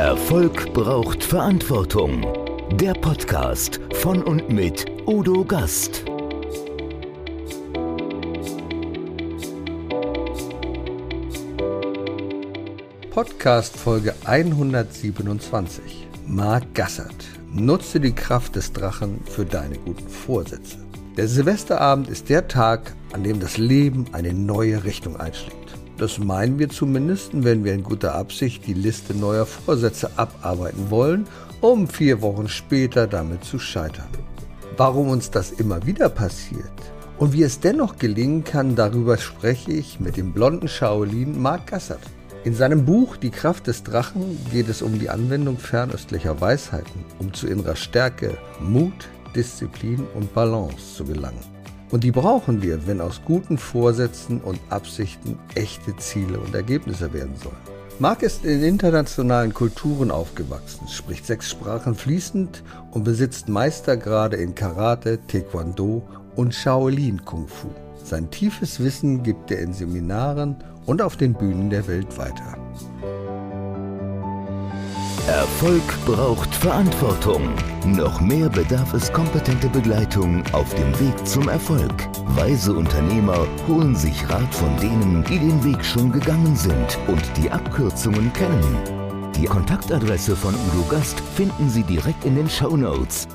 Erfolg braucht Verantwortung. Der Podcast von und mit Udo Gast. Podcast Folge 127. Marc Gassert. Nutze die Kraft des Drachen für deine guten Vorsätze. Der Silvesterabend ist der Tag, an dem das Leben eine neue Richtung einschlägt. Das meinen wir zumindest, wenn wir in guter Absicht die Liste neuer Vorsätze abarbeiten wollen, um vier Wochen später damit zu scheitern. Warum uns das immer wieder passiert und wie es dennoch gelingen kann, darüber spreche ich mit dem blonden Shaolin Mark Gassert. In seinem Buch Die Kraft des Drachen geht es um die Anwendung fernöstlicher Weisheiten, um zu innerer Stärke, Mut, Disziplin und Balance zu gelangen. Und die brauchen wir, wenn aus guten Vorsätzen und Absichten echte Ziele und Ergebnisse werden sollen. Mark ist in internationalen Kulturen aufgewachsen, spricht sechs Sprachen fließend und besitzt Meistergrade in Karate, Taekwondo und Shaolin Kung Fu. Sein tiefes Wissen gibt er in Seminaren und auf den Bühnen der Welt weiter. Erfolg braucht Verantwortung. Noch mehr bedarf es kompetente Begleitung auf dem Weg zum Erfolg. Weise Unternehmer holen sich Rat von denen, die den Weg schon gegangen sind und die Abkürzungen kennen. Die Kontaktadresse von Udo Gast finden Sie direkt in den Show Notes.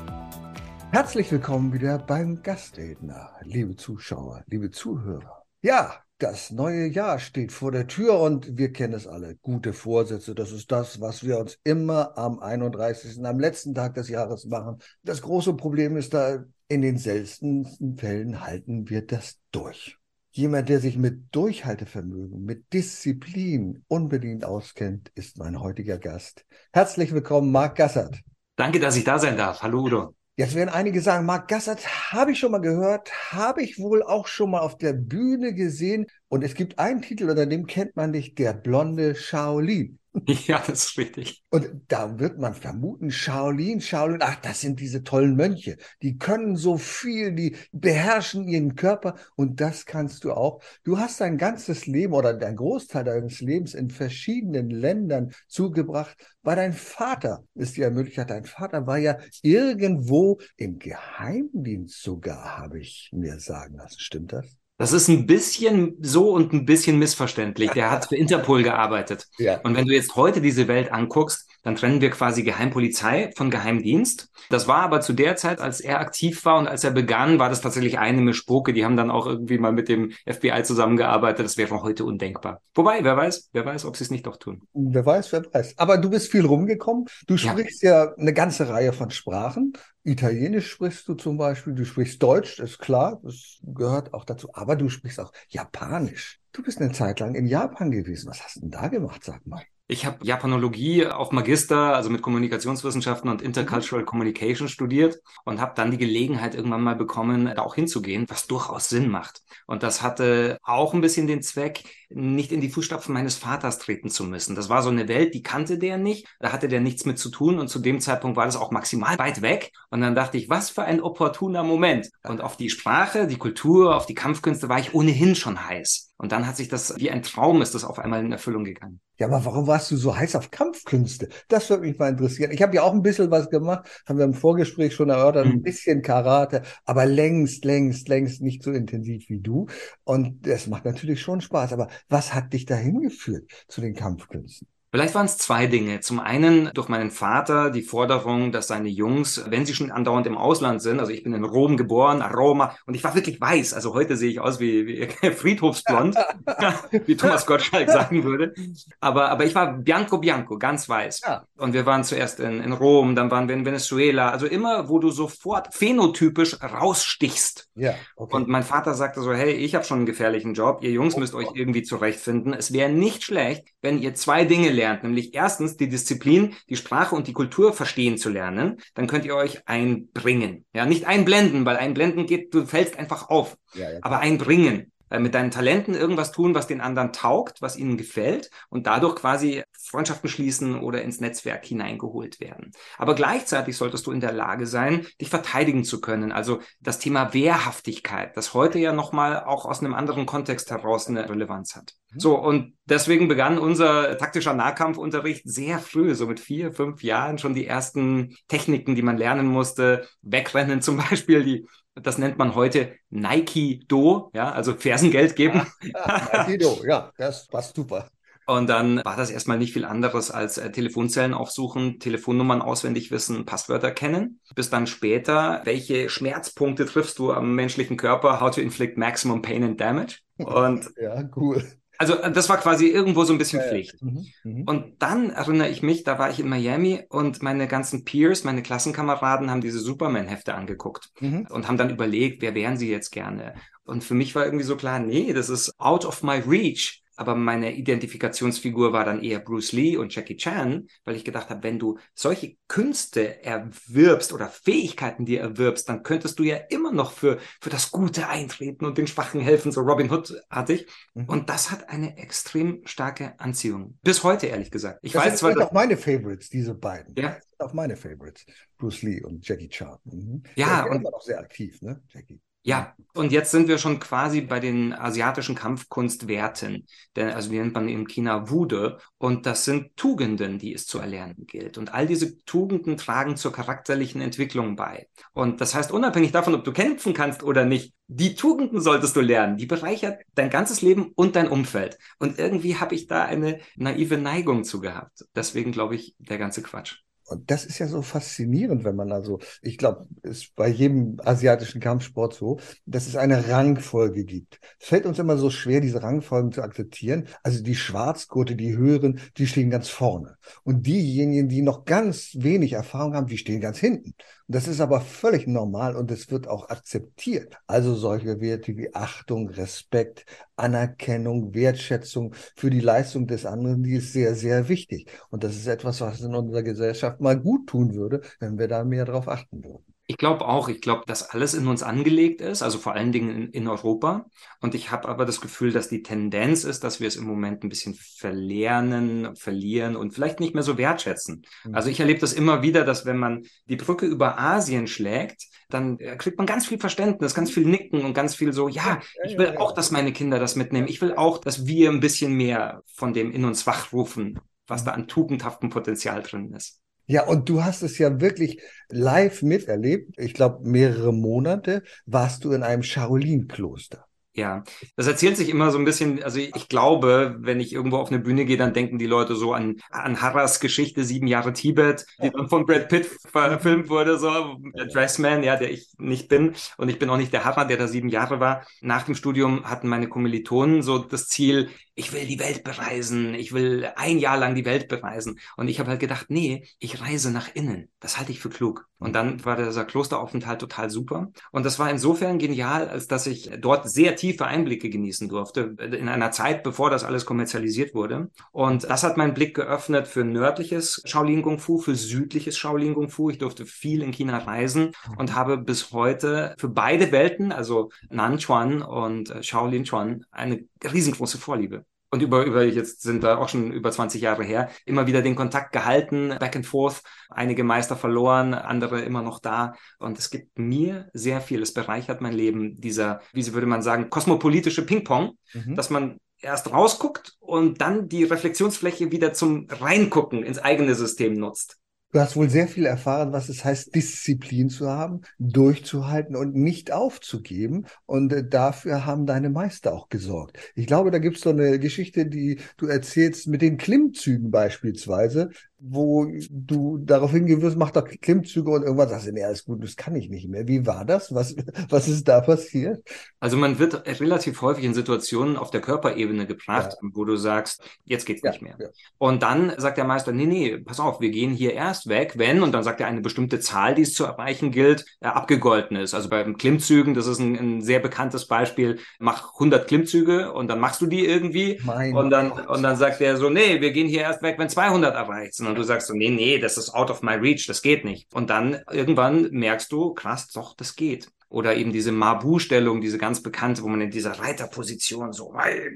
Herzlich willkommen wieder beim Gastredner, liebe Zuschauer, liebe Zuhörer. Ja, das neue Jahr steht vor der Tür und wir kennen es alle. Gute Vorsätze, das ist das, was wir uns immer am 31., am letzten Tag des Jahres machen. Das große Problem ist da, in den seltensten Fällen halten wir das durch. Jemand, der sich mit Durchhaltevermögen, mit Disziplin unbedingt auskennt, ist mein heutiger Gast. Herzlich willkommen, Marc Gassert. Danke, dass ich da sein darf. Hallo Udo. Jetzt werden einige sagen, Marc Gassert habe ich schon mal gehört, habe ich wohl auch schon mal auf der Bühne gesehen. Und es gibt einen Titel, unter dem kennt man dich, der blonde Shaolin. Ja, das ist richtig. Und da wird man vermuten, Shaolin, Shaolin, ach, das sind diese tollen Mönche. Die können so viel, die beherrschen ihren Körper und das kannst du auch. Du hast dein ganzes Leben oder dein Großteil deines Lebens in verschiedenen Ländern zugebracht, weil dein Vater ist ja Möglichkeit, dein Vater war ja irgendwo im Geheimdienst sogar, habe ich mir sagen lassen. Stimmt das? Das ist ein bisschen so und ein bisschen missverständlich. Der hat für Interpol gearbeitet. Ja. Und wenn du jetzt heute diese Welt anguckst, dann trennen wir quasi Geheimpolizei von Geheimdienst. Das war aber zu der Zeit, als er aktiv war und als er begann, war das tatsächlich eine Mischpoke. Die haben dann auch irgendwie mal mit dem FBI zusammengearbeitet. Das wäre von heute undenkbar. Wobei, wer weiß, wer weiß, ob sie es nicht doch tun. Wer weiß, wer weiß. Aber du bist viel rumgekommen. Du sprichst ja, ja eine ganze Reihe von Sprachen. Italienisch sprichst du zum Beispiel, du sprichst Deutsch, ist klar, das gehört auch dazu, aber du sprichst auch Japanisch. Du bist eine Zeit lang in Japan gewesen. Was hast du denn da gemacht, sag mal? Ich habe Japanologie auf Magister, also mit Kommunikationswissenschaften und Intercultural. Communication studiert und habe dann die Gelegenheit irgendwann mal bekommen, da auch hinzugehen, was durchaus Sinn macht. Und das hatte auch ein bisschen den Zweck, nicht in die Fußstapfen meines Vaters treten zu müssen. Das war so eine Welt, die kannte der nicht, da hatte der nichts mit zu tun und zu dem Zeitpunkt war das auch maximal weit weg. Und dann dachte ich, was für ein opportuner Moment. Und auf die Sprache, die Kultur, auf die Kampfkünste war ich ohnehin schon heiß. Und dann hat sich das wie ein Traum ist das auf einmal in Erfüllung gegangen. Ja, aber warum warst du so heiß auf Kampfkünste? Das würde mich mal interessieren. Ich habe ja auch ein bisschen was gemacht, haben wir im Vorgespräch schon erörtert, ein mhm. bisschen Karate, aber längst, längst, längst nicht so intensiv wie du. Und das macht natürlich schon Spaß. Aber was hat dich dahin geführt zu den Kampfkünsten? Vielleicht waren es zwei Dinge. Zum einen durch meinen Vater die Forderung, dass seine Jungs, wenn sie schon andauernd im Ausland sind, also ich bin in Rom geboren, Roma, und ich war wirklich weiß. Also heute sehe ich aus wie, wie Friedhofsblond, wie Thomas Gottschalk sagen würde. Aber, aber ich war bianco bianco, ganz weiß. Ja. Und wir waren zuerst in, in Rom, dann waren wir in Venezuela. Also immer, wo du sofort phänotypisch rausstichst. Ja, okay. Und mein Vater sagte so, hey, ich habe schon einen gefährlichen Job, ihr Jungs müsst euch irgendwie zurechtfinden. Es wäre nicht schlecht, wenn ihr zwei Dinge lernt lernt, nämlich erstens die Disziplin, die Sprache und die Kultur verstehen zu lernen, dann könnt ihr euch einbringen. Ja, nicht einblenden, weil einblenden geht, du fällst einfach auf, ja, ja, aber einbringen. äh, mit deinen Talenten irgendwas tun, was den anderen taugt, was ihnen gefällt und dadurch quasi Freundschaften schließen oder ins Netzwerk hineingeholt werden. Aber gleichzeitig solltest du in der Lage sein, dich verteidigen zu können. Also das Thema Wehrhaftigkeit, das heute ja nochmal auch aus einem anderen Kontext heraus eine Relevanz hat. Mhm. So, und deswegen begann unser taktischer Nahkampfunterricht sehr früh, so mit vier, fünf Jahren schon die ersten Techniken, die man lernen musste. Wegrennen zum Beispiel, die das nennt man heute Nike Do, ja, also Fersengeld geben. Nike Do, ja, das passt super. Und dann war das erstmal nicht viel anderes als äh, Telefonzellen aufsuchen, Telefonnummern auswendig wissen, Passwörter kennen. Bis dann später, welche Schmerzpunkte triffst du am menschlichen Körper? How to inflict maximum pain and damage. Und ja, cool. Also äh, das war quasi irgendwo so ein bisschen ja, Pflicht. Ja. Mhm, mhm. Und dann erinnere ich mich, da war ich in Miami und meine ganzen Peers, meine Klassenkameraden haben diese Superman-Hefte angeguckt mhm. und haben dann überlegt, wer wären sie jetzt gerne? Und für mich war irgendwie so klar, nee, das ist out of my reach aber meine Identifikationsfigur war dann eher Bruce Lee und Jackie Chan, weil ich gedacht habe, wenn du solche Künste erwirbst oder Fähigkeiten dir erwirbst, dann könntest du ja immer noch für, für das Gute eintreten und den Schwachen helfen, so Robin Hood-artig. Mhm. Und das hat eine extrem starke Anziehung. Bis heute, ehrlich gesagt. Ich das weiß sind zwar. auch meine Favorites, diese beiden. Ja. Das sind auch meine Favorites. Bruce Lee und Jackie Chan. Mhm. Ja. Der und war auch sehr aktiv, ne, Jackie. Ja, und jetzt sind wir schon quasi bei den asiatischen Kampfkunstwerten. Denn, also die nennt man in China Wude. Und das sind Tugenden, die es zu erlernen gilt. Und all diese Tugenden tragen zur charakterlichen Entwicklung bei. Und das heißt, unabhängig davon, ob du kämpfen kannst oder nicht, die Tugenden solltest du lernen. Die bereichert dein ganzes Leben und dein Umfeld. Und irgendwie habe ich da eine naive Neigung zu gehabt. Deswegen glaube ich, der ganze Quatsch. Und das ist ja so faszinierend, wenn man also, ich glaube, ist bei jedem asiatischen Kampfsport so, dass es eine Rangfolge gibt. Es fällt uns immer so schwer, diese Rangfolgen zu akzeptieren. Also die Schwarzgurte, die höheren, die stehen ganz vorne. Und diejenigen, die noch ganz wenig Erfahrung haben, die stehen ganz hinten. Das ist aber völlig normal und es wird auch akzeptiert. Also solche Werte wie Achtung, Respekt, Anerkennung, Wertschätzung für die Leistung des anderen, die ist sehr, sehr wichtig. Und das ist etwas, was in unserer Gesellschaft mal gut tun würde, wenn wir da mehr darauf achten würden. Ich glaube auch, ich glaube, dass alles in uns angelegt ist, also vor allen Dingen in, in Europa. Und ich habe aber das Gefühl, dass die Tendenz ist, dass wir es im Moment ein bisschen verlernen, verlieren und vielleicht nicht mehr so wertschätzen. Mhm. Also ich erlebe das immer wieder, dass wenn man die Brücke über Asien schlägt, dann äh, kriegt man ganz viel Verständnis, ganz viel Nicken und ganz viel so, ja, ich will auch, dass meine Kinder das mitnehmen. Ich will auch, dass wir ein bisschen mehr von dem in uns wachrufen, was da an tugendhaftem Potenzial drin ist. Ja, und du hast es ja wirklich live miterlebt. Ich glaube, mehrere Monate warst du in einem Shaolin-Kloster. Ja, das erzählt sich immer so ein bisschen, also ich glaube, wenn ich irgendwo auf eine Bühne gehe, dann denken die Leute so an, an Harras Geschichte, sieben Jahre Tibet, die dann von Brad Pitt verfilmt wurde, so, der Dressman, ja, der ich nicht bin. Und ich bin auch nicht der Harra, der da sieben Jahre war. Nach dem Studium hatten meine Kommilitonen so das Ziel, ich will die Welt bereisen, ich will ein Jahr lang die Welt bereisen. Und ich habe halt gedacht, nee, ich reise nach innen. Das halte ich für klug. Und dann war dieser Klosteraufenthalt total super. Und das war insofern genial, als dass ich dort sehr tiefe Einblicke genießen durfte, in einer Zeit, bevor das alles kommerzialisiert wurde. Und das hat meinen Blick geöffnet für nördliches Shaolin Kung Fu, für südliches Shaolin Kung Fu. Ich durfte viel in China reisen und habe bis heute für beide Welten, also Nanchuan und Shaolin Chuan, eine riesengroße Vorliebe und über, über, jetzt sind wir auch schon über 20 Jahre her, immer wieder den Kontakt gehalten, back and forth, einige Meister verloren, andere immer noch da. Und es gibt mir sehr viel, es bereichert mein Leben, dieser, wie würde man sagen, kosmopolitische Ping-Pong, mhm. dass man erst rausguckt und dann die Reflexionsfläche wieder zum Reingucken ins eigene System nutzt. Du hast wohl sehr viel erfahren, was es heißt, Disziplin zu haben, durchzuhalten und nicht aufzugeben. Und äh, dafür haben deine Meister auch gesorgt. Ich glaube, da gibt es so eine Geschichte, die du erzählst mit den Klimmzügen beispielsweise wo du darauf hingewirst, mach doch Klimmzüge und irgendwann sagst du, nee, alles gut, das kann ich nicht mehr. Wie war das? Was, was ist da passiert? Also man wird relativ häufig in Situationen auf der Körperebene gebracht, ja. wo du sagst, jetzt geht's ja, nicht mehr. Ja. Und dann sagt der Meister, nee, nee, pass auf, wir gehen hier erst weg, wenn, und dann sagt er eine bestimmte Zahl, die es zu erreichen gilt, äh, abgegolten ist. Also beim Klimmzügen, das ist ein, ein, sehr bekanntes Beispiel, mach 100 Klimmzüge und dann machst du die irgendwie mein und dann, und dann sagt er so, nee, wir gehen hier erst weg, wenn 200 erreicht sind und du sagst so, nee, nee, das ist out of my reach, das geht nicht. Und dann irgendwann merkst du, krass, doch, das geht. oder eben diese Mabu-Stellung, diese ganz bekannte, wo man in dieser Reiterposition so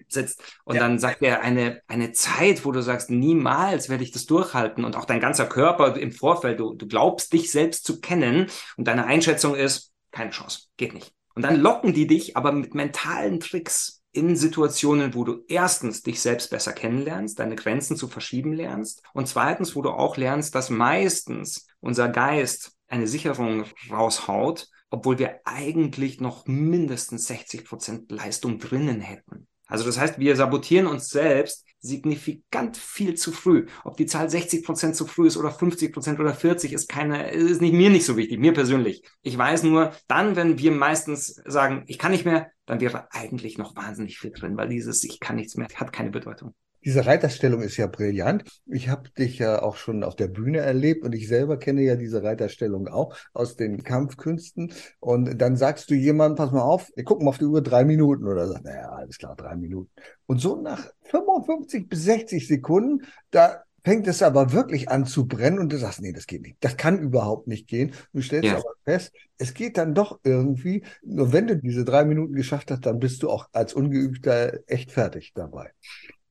sitzt. Und ja. dann sagt er eine, eine Zeit, wo du sagst, niemals werde ich das durchhalten. Und auch dein ganzer Körper im Vorfeld, du, du glaubst dich selbst zu kennen und deine Einschätzung ist, keine Chance, geht nicht. Und dann locken die dich aber mit mentalen Tricks in Situationen, wo du erstens dich selbst besser kennenlernst, deine Grenzen zu verschieben lernst und zweitens, wo du auch lernst, dass meistens unser Geist eine Sicherung raushaut, obwohl wir eigentlich noch mindestens 60 Prozent Leistung drinnen hätten. Also das heißt, wir sabotieren uns selbst signifikant viel zu früh. Ob die Zahl 60 Prozent zu früh ist oder 50 Prozent oder 40 ist keine, ist nicht mir nicht so wichtig, mir persönlich. Ich weiß nur, dann, wenn wir meistens sagen, ich kann nicht mehr, dann wäre eigentlich noch wahnsinnig viel drin, weil dieses ich kann nichts mehr hat keine Bedeutung. Diese Reiterstellung ist ja brillant. Ich habe dich ja auch schon auf der Bühne erlebt und ich selber kenne ja diese Reiterstellung auch aus den Kampfkünsten. Und dann sagst du jemandem, pass mal auf, wir gucken mal auf die Uhr drei Minuten oder so. Naja, alles klar, drei Minuten. Und so nach 55 bis 60 Sekunden, da fängt es aber wirklich an zu brennen und du sagst, nee, das geht nicht. Das kann überhaupt nicht gehen. Du stellst ja. aber fest, es geht dann doch irgendwie. Nur wenn du diese drei Minuten geschafft hast, dann bist du auch als Ungeübter echt fertig dabei.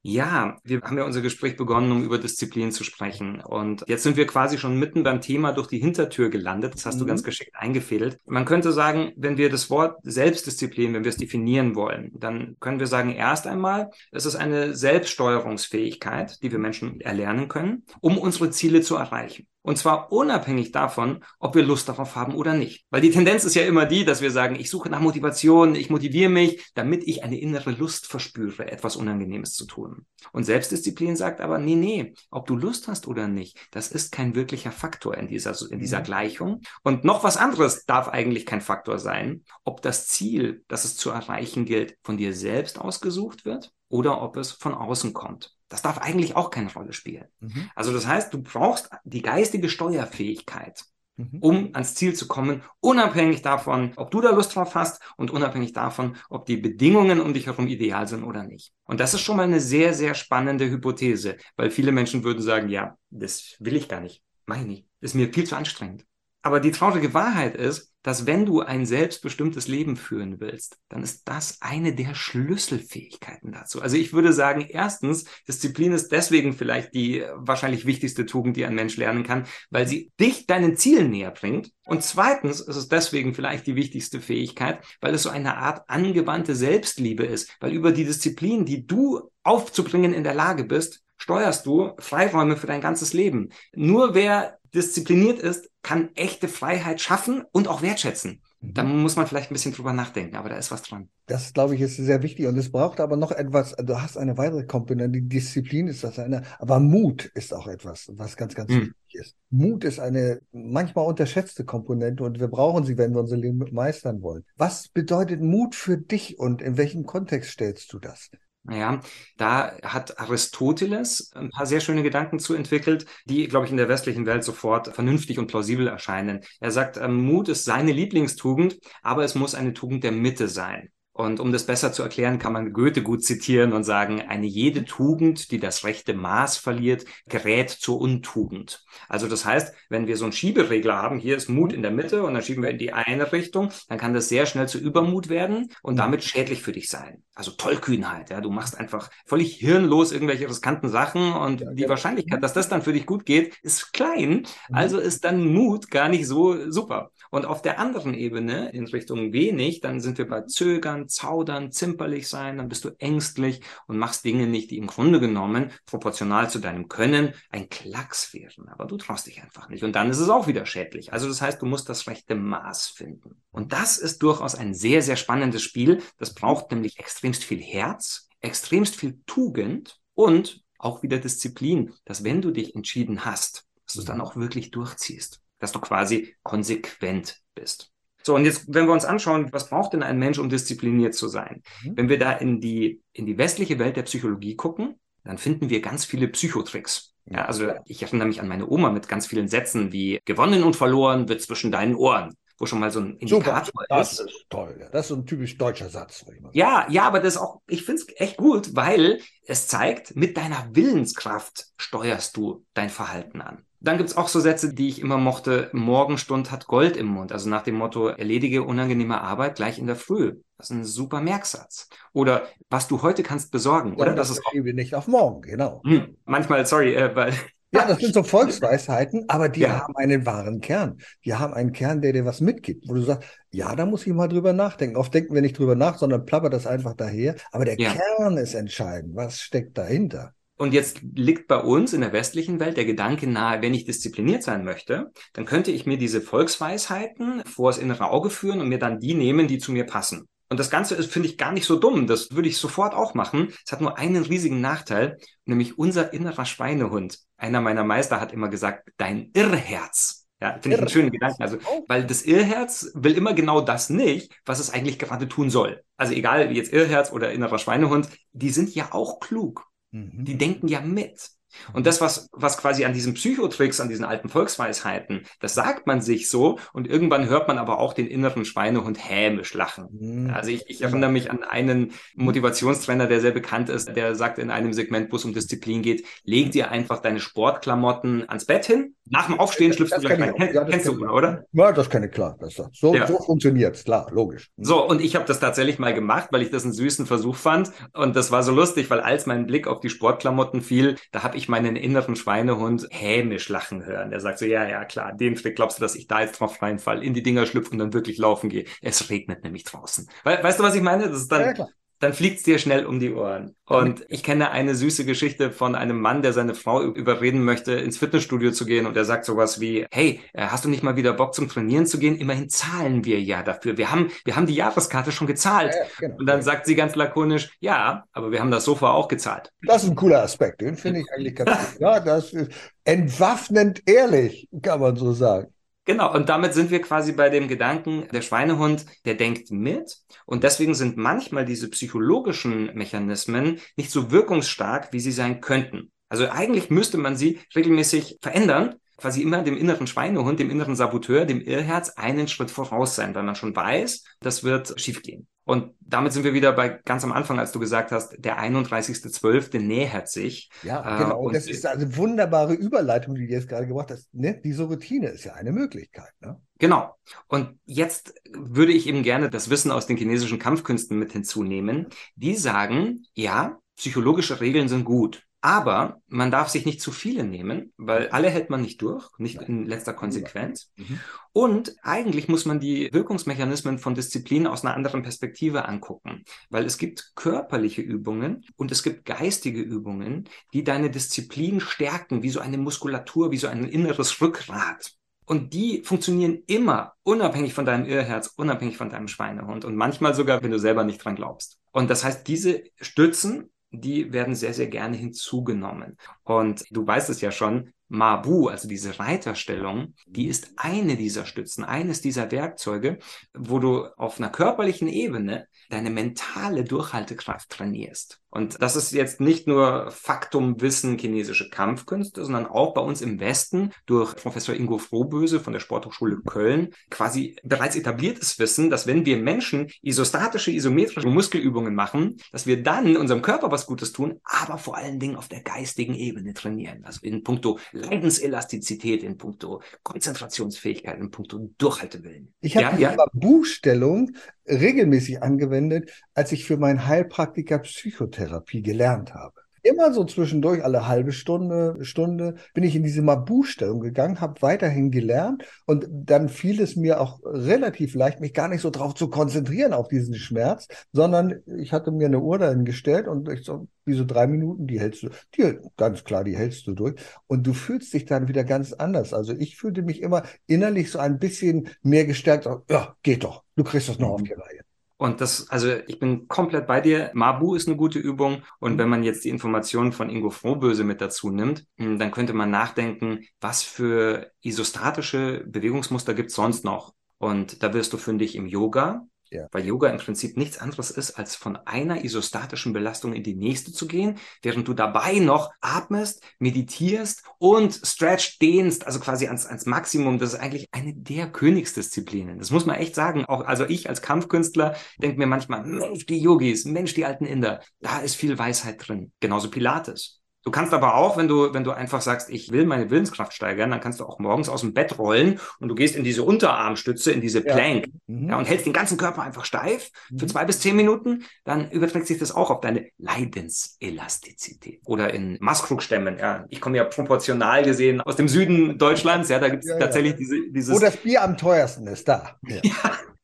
Ja, wir haben ja unser Gespräch begonnen, um über Disziplin zu sprechen. Und jetzt sind wir quasi schon mitten beim Thema durch die Hintertür gelandet. Das hast mhm. du ganz geschickt eingefädelt. Man könnte sagen, wenn wir das Wort Selbstdisziplin, wenn wir es definieren wollen, dann können wir sagen, erst einmal, es ist eine Selbststeuerungsfähigkeit, die wir Menschen erlernen können, um unsere Ziele zu erreichen. Und zwar unabhängig davon, ob wir Lust darauf haben oder nicht. Weil die Tendenz ist ja immer die, dass wir sagen, ich suche nach Motivation, ich motiviere mich, damit ich eine innere Lust verspüre, etwas Unangenehmes zu tun. Und Selbstdisziplin sagt aber, nee, nee, ob du Lust hast oder nicht, das ist kein wirklicher Faktor in dieser, in dieser mhm. Gleichung. Und noch was anderes darf eigentlich kein Faktor sein, ob das Ziel, das es zu erreichen gilt, von dir selbst ausgesucht wird oder ob es von außen kommt. Das darf eigentlich auch keine Rolle spielen. Mhm. Also das heißt, du brauchst die geistige Steuerfähigkeit, mhm. um ans Ziel zu kommen, unabhängig davon, ob du da Lust drauf hast und unabhängig davon, ob die Bedingungen um dich herum ideal sind oder nicht. Und das ist schon mal eine sehr, sehr spannende Hypothese, weil viele Menschen würden sagen, ja, das will ich gar nicht, mach ich nicht, ist mir viel zu anstrengend. Aber die traurige Wahrheit ist, dass wenn du ein selbstbestimmtes Leben führen willst, dann ist das eine der Schlüsselfähigkeiten dazu. Also ich würde sagen, erstens, Disziplin ist deswegen vielleicht die wahrscheinlich wichtigste Tugend, die ein Mensch lernen kann, weil sie dich deinen Zielen näher bringt. Und zweitens ist es deswegen vielleicht die wichtigste Fähigkeit, weil es so eine Art angewandte Selbstliebe ist, weil über die Disziplin, die du aufzubringen in der Lage bist, steuerst du Freiräume für dein ganzes Leben. Nur wer diszipliniert ist, kann echte Freiheit schaffen und auch wertschätzen. Mhm. Da muss man vielleicht ein bisschen drüber nachdenken, aber da ist was dran. Das, glaube ich, ist sehr wichtig. Und es braucht aber noch etwas, du hast eine weitere Komponente, die Disziplin ist das eine, aber Mut ist auch etwas, was ganz, ganz mhm. wichtig ist. Mut ist eine manchmal unterschätzte Komponente und wir brauchen sie, wenn wir unser Leben meistern wollen. Was bedeutet Mut für dich und in welchem Kontext stellst du das? Ja, da hat Aristoteles ein paar sehr schöne Gedanken zu entwickelt, die, glaube ich, in der westlichen Welt sofort vernünftig und plausibel erscheinen. Er sagt, ähm, Mut ist seine Lieblingstugend, aber es muss eine Tugend der Mitte sein. Und um das besser zu erklären, kann man Goethe gut zitieren und sagen, eine jede Tugend, die das rechte Maß verliert, gerät zur Untugend. Also das heißt, wenn wir so einen Schieberegler haben, hier ist Mut in der Mitte und dann schieben wir in die eine Richtung, dann kann das sehr schnell zu Übermut werden und damit schädlich für dich sein. Also Tollkühnheit, ja, du machst einfach völlig hirnlos irgendwelche riskanten Sachen und ja, die ja. Wahrscheinlichkeit, dass das dann für dich gut geht, ist klein. Mhm. Also ist dann Mut gar nicht so super. Und auf der anderen Ebene, in Richtung wenig, dann sind wir bei Zögern, Zaudern, zimperlich sein, dann bist du ängstlich und machst Dinge nicht, die im Grunde genommen proportional zu deinem Können ein Klacks wären. Aber du traust dich einfach nicht. Und dann ist es auch wieder schädlich. Also das heißt, du musst das rechte Maß finden. Und das ist durchaus ein sehr, sehr spannendes Spiel. Das braucht nämlich extremst viel Herz, extremst viel Tugend und auch wieder Disziplin, dass wenn du dich entschieden hast, dass du es dann auch wirklich durchziehst dass du quasi konsequent bist. So, und jetzt, wenn wir uns anschauen, was braucht denn ein Mensch, um diszipliniert zu sein? Mhm. Wenn wir da in die, in die westliche Welt der Psychologie gucken, dann finden wir ganz viele Psychotricks. Ja, also ich erinnere mich an meine Oma mit ganz vielen Sätzen wie gewonnen und verloren wird zwischen deinen Ohren wo schon mal so ein Indikator Super, das ist. ist toll. Ja. Das ist so ein typisch deutscher Satz. Ja, ja, aber das ist auch, ich finde es echt gut, weil es zeigt, mit deiner Willenskraft steuerst du dein Verhalten an. Dann gibt's auch so Sätze, die ich immer mochte. Morgenstund hat Gold im Mund. Also nach dem Motto, erledige unangenehme Arbeit gleich in der Früh. Das ist ein super Merksatz. Oder was du heute kannst besorgen, ja, oder? Das, das ist auch nicht auf morgen, genau. Hm, manchmal, sorry, äh, weil ja, das sind so Volksweisheiten, aber die ja. haben einen wahren Kern. Die haben einen Kern, der dir was mitgibt, wo du sagst, ja, da muss ich mal drüber nachdenken. Oft denken wir nicht drüber nach, sondern plappert das einfach daher. Aber der ja. Kern ist entscheidend. Was steckt dahinter? Und jetzt liegt bei uns in der westlichen Welt der Gedanke nahe, wenn ich diszipliniert sein möchte, dann könnte ich mir diese Volksweisheiten vor das innere Auge führen und mir dann die nehmen, die zu mir passen. Und das Ganze ist, finde ich, gar nicht so dumm. Das würde ich sofort auch machen. Es hat nur einen riesigen Nachteil, nämlich unser innerer Schweinehund. Einer meiner Meister hat immer gesagt, dein Irrherz. Ja, finde ich einen schönen Gedanken. Also, oh. weil das Irrherz will immer genau das nicht, was es eigentlich gerade tun soll. Also egal, jetzt Irrherz oder innerer Schweinehund, die sind ja auch klug. Mhm. Die denken ja mit. Und das, was, was quasi an diesen Psychotricks, an diesen alten Volksweisheiten, das sagt man sich so und irgendwann hört man aber auch den inneren Schweinehund hämisch lachen. Mhm. Also ich, ich erinnere mich an einen Motivationstrainer, der sehr bekannt ist, der sagt in einem Segment, wo es um Disziplin geht, leg dir einfach deine Sportklamotten ans Bett hin, nach dem Aufstehen schlüpfst du gleich rein. Kenn, ja, kennst du, oder? Ja, das kenne ich klar. Das, so ja. so funktioniert's, klar, logisch. Mhm. So, und ich habe das tatsächlich mal gemacht, weil ich das einen süßen Versuch fand. Und das war so lustig, weil als mein Blick auf die Sportklamotten fiel, da habe ich meinen inneren Schweinehund hämisch lachen hören. Der sagt so, ja, ja, klar, den Trick glaubst du, dass ich da jetzt drauf reinfall, in die Dinger schlüpfe und dann wirklich laufen gehe. Es regnet nämlich draußen. We weißt du, was ich meine? Das ist dann, ja, dann fliegt's dir schnell um die Ohren. Und ich kenne eine süße Geschichte von einem Mann, der seine Frau überreden möchte, ins Fitnessstudio zu gehen. Und er sagt sowas wie, hey, äh, hast du nicht mal wieder Bock zum Trainieren zu gehen? Immerhin zahlen wir ja dafür. Wir haben, wir haben die Jahreskarte schon gezahlt. Ja, genau. Und dann sagt sie ganz lakonisch, ja, aber wir haben das Sofa auch gezahlt. Das ist ein cooler Aspekt. Den finde ich eigentlich ganz gut. Ja, das ist entwaffnend ehrlich, kann man so sagen. Genau, und damit sind wir quasi bei dem Gedanken, der Schweinehund, der denkt mit. Und deswegen sind manchmal diese psychologischen Mechanismen nicht so wirkungsstark, wie sie sein könnten. Also eigentlich müsste man sie regelmäßig verändern, quasi immer dem inneren Schweinehund, dem inneren Saboteur, dem Irrherz einen Schritt voraus sein, weil man schon weiß, das wird schiefgehen. Und damit sind wir wieder bei ganz am Anfang, als du gesagt hast, der 31.12. nähert sich. Ja, äh, genau. Äh, das ist eine wunderbare Überleitung, die du jetzt gerade gemacht hast. Ne? Diese Routine ist ja eine Möglichkeit. Ne? Genau. Und jetzt würde ich eben gerne das Wissen aus den chinesischen Kampfkünsten mit hinzunehmen. Die sagen, ja, psychologische Regeln sind gut. Aber man darf sich nicht zu viele nehmen, weil alle hält man nicht durch, nicht in letzter Konsequenz. Mhm. Und eigentlich muss man die Wirkungsmechanismen von Disziplin aus einer anderen Perspektive angucken, weil es gibt körperliche Übungen und es gibt geistige Übungen, die deine Disziplin stärken, wie so eine Muskulatur, wie so ein inneres Rückgrat. Und die funktionieren immer unabhängig von deinem Irrherz, unabhängig von deinem Schweinehund und manchmal sogar, wenn du selber nicht dran glaubst. Und das heißt, diese stützen die werden sehr, sehr gerne hinzugenommen. Und du weißt es ja schon, Mabu, also diese Reiterstellung, die ist eine dieser Stützen, eines dieser Werkzeuge, wo du auf einer körperlichen Ebene deine mentale Durchhaltekraft trainierst. Und das ist jetzt nicht nur Faktum Wissen chinesische Kampfkünste, sondern auch bei uns im Westen durch Professor Ingo Frohböse von der Sporthochschule Köln quasi bereits etabliertes Wissen, dass wenn wir Menschen isostatische, isometrische Muskelübungen machen, dass wir dann unserem Körper was Gutes tun, aber vor allen Dingen auf der geistigen Ebene trainieren. Also in puncto Leidenselastizität, in puncto Konzentrationsfähigkeit, in puncto Durchhaltewillen. Ich habe ja, ja. Buchstellung regelmäßig angewendet, als ich für meinen Heilpraktiker Psychotherapie gelernt habe. Immer so zwischendurch, alle halbe Stunde, Stunde, bin ich in diese Mabu-Stellung gegangen, habe weiterhin gelernt und dann fiel es mir auch relativ leicht, mich gar nicht so drauf zu konzentrieren auf diesen Schmerz, sondern ich hatte mir eine Uhr dahin gestellt und ich so, diese drei Minuten, die hältst du, die, ganz klar, die hältst du durch und du fühlst dich dann wieder ganz anders. Also ich fühlte mich immer innerlich so ein bisschen mehr gestärkt, ja, geht doch, du kriegst das noch auf die Reihe. Und das, also ich bin komplett bei dir. Mabu ist eine gute Übung. Und wenn man jetzt die Informationen von Ingo Frohböse mit dazu nimmt, hm, dann könnte man nachdenken, was für isostatische Bewegungsmuster gibt's sonst noch? Und da wirst du fündig im Yoga, ja. Weil Yoga im Prinzip nichts anderes ist, als von einer isostatischen Belastung in die nächste zu gehen, während du dabei noch atmest, meditierst und stretch dehnst, also quasi ans, ans Maximum. Das ist eigentlich eine der Königsdisziplinen. Das muss man echt sagen. Auch, also ich als Kampfkünstler denke mir manchmal, Mensch, die Yogis, Mensch, die alten Inder, da ist viel Weisheit drin. Genauso Pilates. Du kannst aber auch, wenn du, wenn du einfach sagst, ich will meine Willenskraft steigern, dann kannst du auch morgens aus dem Bett rollen und du gehst in diese Unterarmstütze, in diese Plank ja. Mhm. ja und hältst den ganzen Körper einfach steif für mhm. zwei bis zehn Minuten. Dann überträgt sich das auch auf deine Leidenselastizität. Oder in Maskrugstämmen. Ja, ich komme ja proportional gesehen aus dem Süden Deutschlands. Ja, da gibt es ja, tatsächlich diese, dieses. Wo das Bier am teuersten ist, da. Ja.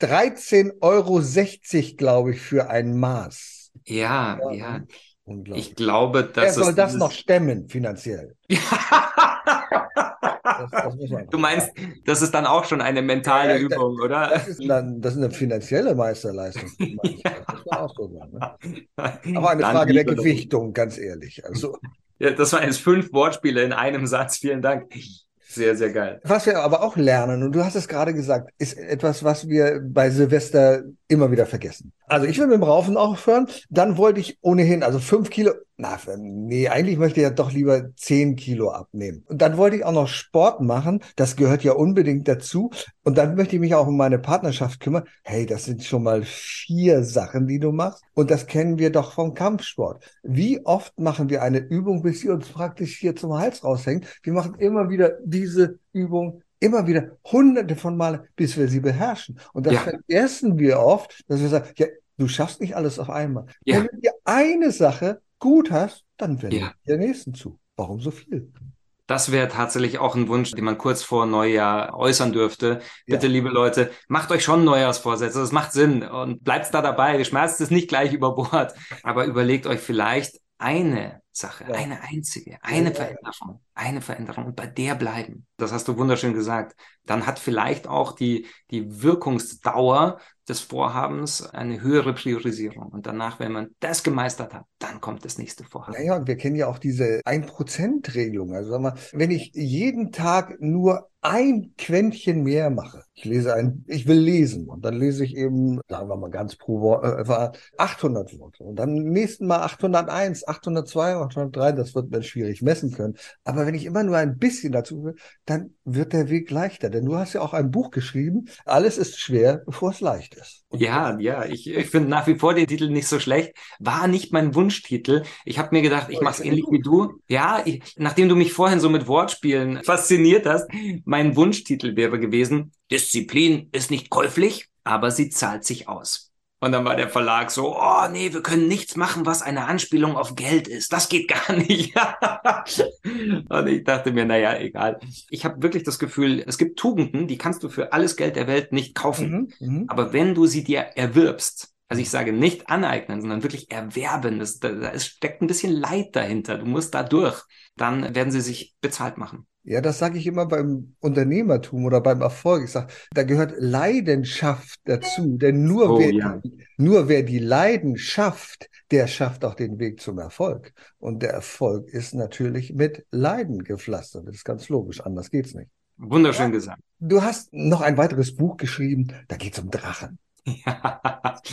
13,60 Euro, glaube ich, für ein Maß. Ja, ja. Ich glaube, dass Wer soll das noch stemmen finanziell? das, das du meinst, das ist dann auch schon eine mentale ja, Übung, das, oder? Das ist, dann, das ist eine finanzielle Meisterleistung. ja. Das war auch so sein, ne? Aber eine dann Frage der Gewichtung, ganz ehrlich. Also. Ja, das waren jetzt fünf Wortspiele in einem Satz. Vielen Dank. Sehr, sehr geil. Was wir aber auch lernen, und du hast es gerade gesagt, ist etwas, was wir bei Silvester immer wieder vergessen. Also ich will mit dem Raufen aufhören. Dann wollte ich ohnehin, also fünf Kilo, na, nee, eigentlich möchte ich ja doch lieber zehn Kilo abnehmen. Und dann wollte ich auch noch Sport machen. Das gehört ja unbedingt dazu. Und dann möchte ich mich auch um meine Partnerschaft kümmern. Hey, das sind schon mal vier Sachen, die du machst. Und das kennen wir doch vom Kampfsport. Wie oft machen wir eine Übung, bis sie uns praktisch hier zum Hals raushängt? Wir machen immer wieder diese Übung immer wieder hunderte von Male, bis wir sie beherrschen. Und das ja. vergessen wir oft, dass wir sagen, ja, du schaffst nicht alles auf einmal. Ja. Wenn du dir eine Sache gut hast, dann wende ja. der nächsten zu. Warum so viel? Das wäre tatsächlich auch ein Wunsch, den man kurz vor Neujahr äußern dürfte. Bitte, ja. liebe Leute, macht euch schon Neujahrsvorsätze. Das macht Sinn und bleibt da dabei. Schmerzt es nicht gleich über Bord, aber überlegt euch vielleicht eine Sache, ja. eine einzige, eine ja, Veränderung, eine Veränderung und bei der bleiben. Das hast du wunderschön gesagt. Dann hat vielleicht auch die, die Wirkungsdauer des Vorhabens eine höhere Priorisierung. Und danach, wenn man das gemeistert hat, dann kommt das nächste Vorhaben. Ja, ja, und wir kennen ja auch diese 1%-Regelung. Also sag mal, wenn ich jeden Tag nur ein Quäntchen mehr mache. Ich lese ein, ich will lesen und dann lese ich eben, sagen wir mal ganz pro Wort, äh, 800 Worte und dann nächsten Mal 801, 802, 803, das wird man schwierig messen können. Aber wenn ich immer nur ein bisschen dazu will, dann wird der Weg leichter. Denn du hast ja auch ein Buch geschrieben, alles ist schwer, bevor es leicht ist. Und ja, ja, ich, ich finde nach wie vor den Titel nicht so schlecht. War nicht mein Wunschtitel. Ich habe mir gedacht, ich oh, mache es ähnlich wie du. Ja, ich, nachdem du mich vorhin so mit Wortspielen fasziniert hast, mein Wunschtitel wäre gewesen, Disziplin ist nicht käuflich, aber sie zahlt sich aus. Und dann war der Verlag so, oh nee, wir können nichts machen, was eine Anspielung auf Geld ist. Das geht gar nicht. und ich dachte mir, naja, egal. Ich habe wirklich das Gefühl, es gibt Tugenden, die kannst du für alles Geld der Welt nicht kaufen. Mhm, mhm. aber wenn du sie dir erwirbst, also ich sage nicht aneignen, sondern wirklich erwerben. Das, da, da steckt ein bisschen Leid dahinter. Du musst da durch. Dann werden sie sich bezahlt machen. Ja, das sage ich immer beim Unternehmertum oder beim Erfolg. Ich sage, da gehört Leidenschaft dazu. Denn nur, oh, wer, ja. nur wer die Leidenschaft, der schafft auch den Weg zum Erfolg. Und der Erfolg ist natürlich mit Leiden gepflastert. Das ist ganz logisch. Anders geht's nicht. Wunderschön ja, gesagt. Du hast noch ein weiteres Buch geschrieben. Da geht's um Drachen. Ja.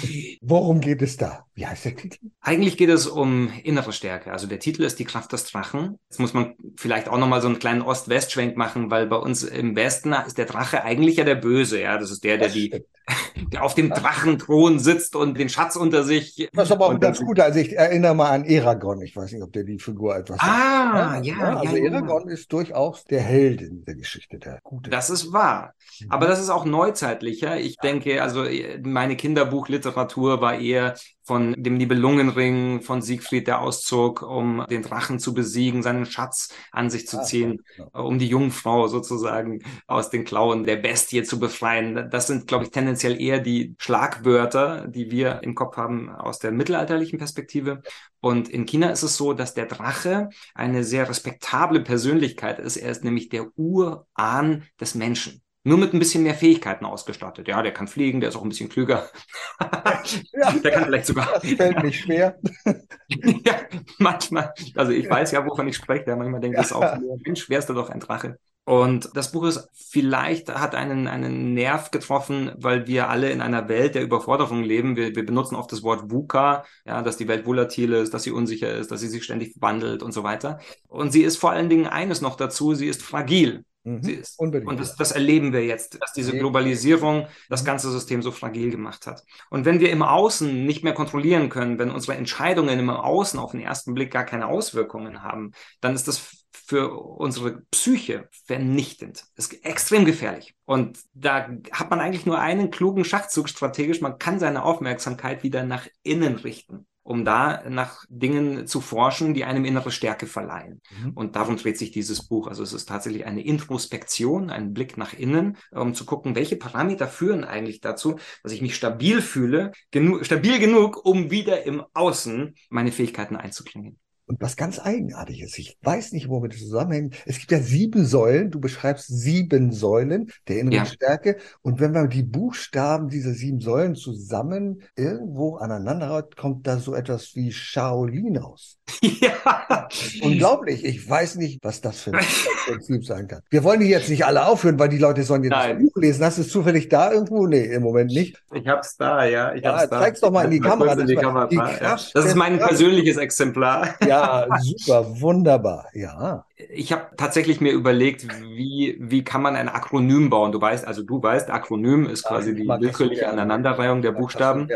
Worum geht es da? Wie heißt der Titel? Eigentlich geht es um innere Stärke. Also der Titel ist Die Kraft des Drachen. Jetzt muss man vielleicht auch nochmal so einen kleinen Ost-West-Schwenk machen, weil bei uns im Westen ist der Drache eigentlich ja der Böse. Ja, das ist der, der die, der auf dem Drachenthron sitzt und den Schatz unter sich. Das ist aber auch ganz gut. Also ich erinnere mal an Eragon. Ich weiß nicht, ob der die Figur etwas Ah, sagt. ja, ja. Also ja, Eragon ja. ist durchaus der Held in der Geschichte, der Gute. Das ist wahr. Mhm. Aber das ist auch neuzeitlicher. Ich denke, also meine Kinderbuchliteratur war eher von dem Nibelungenring, von Siegfried, der auszog, um den Drachen zu besiegen, seinen Schatz an sich zu ah, ziehen, genau. um die Jungfrau sozusagen aus den Klauen der Bestie zu befreien. Das sind, glaube ich, tendenziell eher die Schlagwörter, die wir im Kopf haben aus der mittelalterlichen Perspektive. Und in China ist es so, dass der Drache eine sehr respektable Persönlichkeit ist. Er ist nämlich der Urahn des Menschen. Nur mit ein bisschen mehr Fähigkeiten ausgestattet. Ja, der kann fliegen, der ist auch ein bisschen klüger. ja, der kann vielleicht sogar. Das fällt nicht schwer. ja, manchmal. Also ich weiß ja, wovon ich spreche. Ja, manchmal denke ich, ja. auch, Mensch, wärst du doch ein Drache. Und das Buch ist vielleicht hat einen, einen Nerv getroffen, weil wir alle in einer Welt der Überforderung leben. Wir, wir benutzen oft das Wort VUCA, ja, dass die Welt volatil ist, dass sie unsicher ist, dass sie sich ständig wandelt und so weiter. Und sie ist vor allen Dingen eines noch dazu, sie ist fragil. Mhm. sie ist. Unbedingt. Und das, das, erleben wir jetzt, dass diese Globalisierung das mhm. ganze System so fragil gemacht hat. Und wenn wir im Außen nicht mehr kontrollieren können, wenn unsere Entscheidungen im Außen auf den ersten Blick gar keine Auswirkungen haben, dann ist das für unsere Psyche vernichtend. Das ist extrem gefährlich. Und da hat man eigentlich nur einen klugen Schachzug strategisch. Man kann seine Aufmerksamkeit wieder nach innen richten um da nach Dingen zu forschen, die einem innere Stärke verleihen. Mhm. Und darum dreht sich dieses Buch. Also es ist tatsächlich eine Introspektion, ein Blick nach innen, um zu gucken, welche Parameter führen eigentlich dazu, dass ich mich stabil fühle, genu stabil genug, um wieder im Außen meine Fähigkeiten einzuklingen. Und was ganz eigenartig ist, ich weiß nicht, womit es zusammenhängt. Es gibt ja sieben Säulen, du beschreibst sieben Säulen der inneren ja. Stärke. Und wenn man die Buchstaben dieser sieben Säulen zusammen irgendwo aneinander hat, kommt da so etwas wie Shaolin aus. Ja. Unglaublich. Ich weiß nicht, was das für ein Prinzip sein kann. Wir wollen die jetzt nicht alle aufhören, weil die Leute sollen jetzt das Buch lesen. Hast du es zufällig da irgendwo? Nee, im Moment nicht. Ich hab's da, ja. Ich ja, hab's zeig's da. doch mal in die Kamera. Die Kamera. Die ja. Das ist mein persönliches Exemplar. Ja, super, wunderbar. Ja ich habe tatsächlich mir überlegt, wie, wie kann man ein Akronym bauen? Du weißt, also du weißt, Akronym ist quasi ja, die willkürliche Aneinanderreihung der Buchstaben.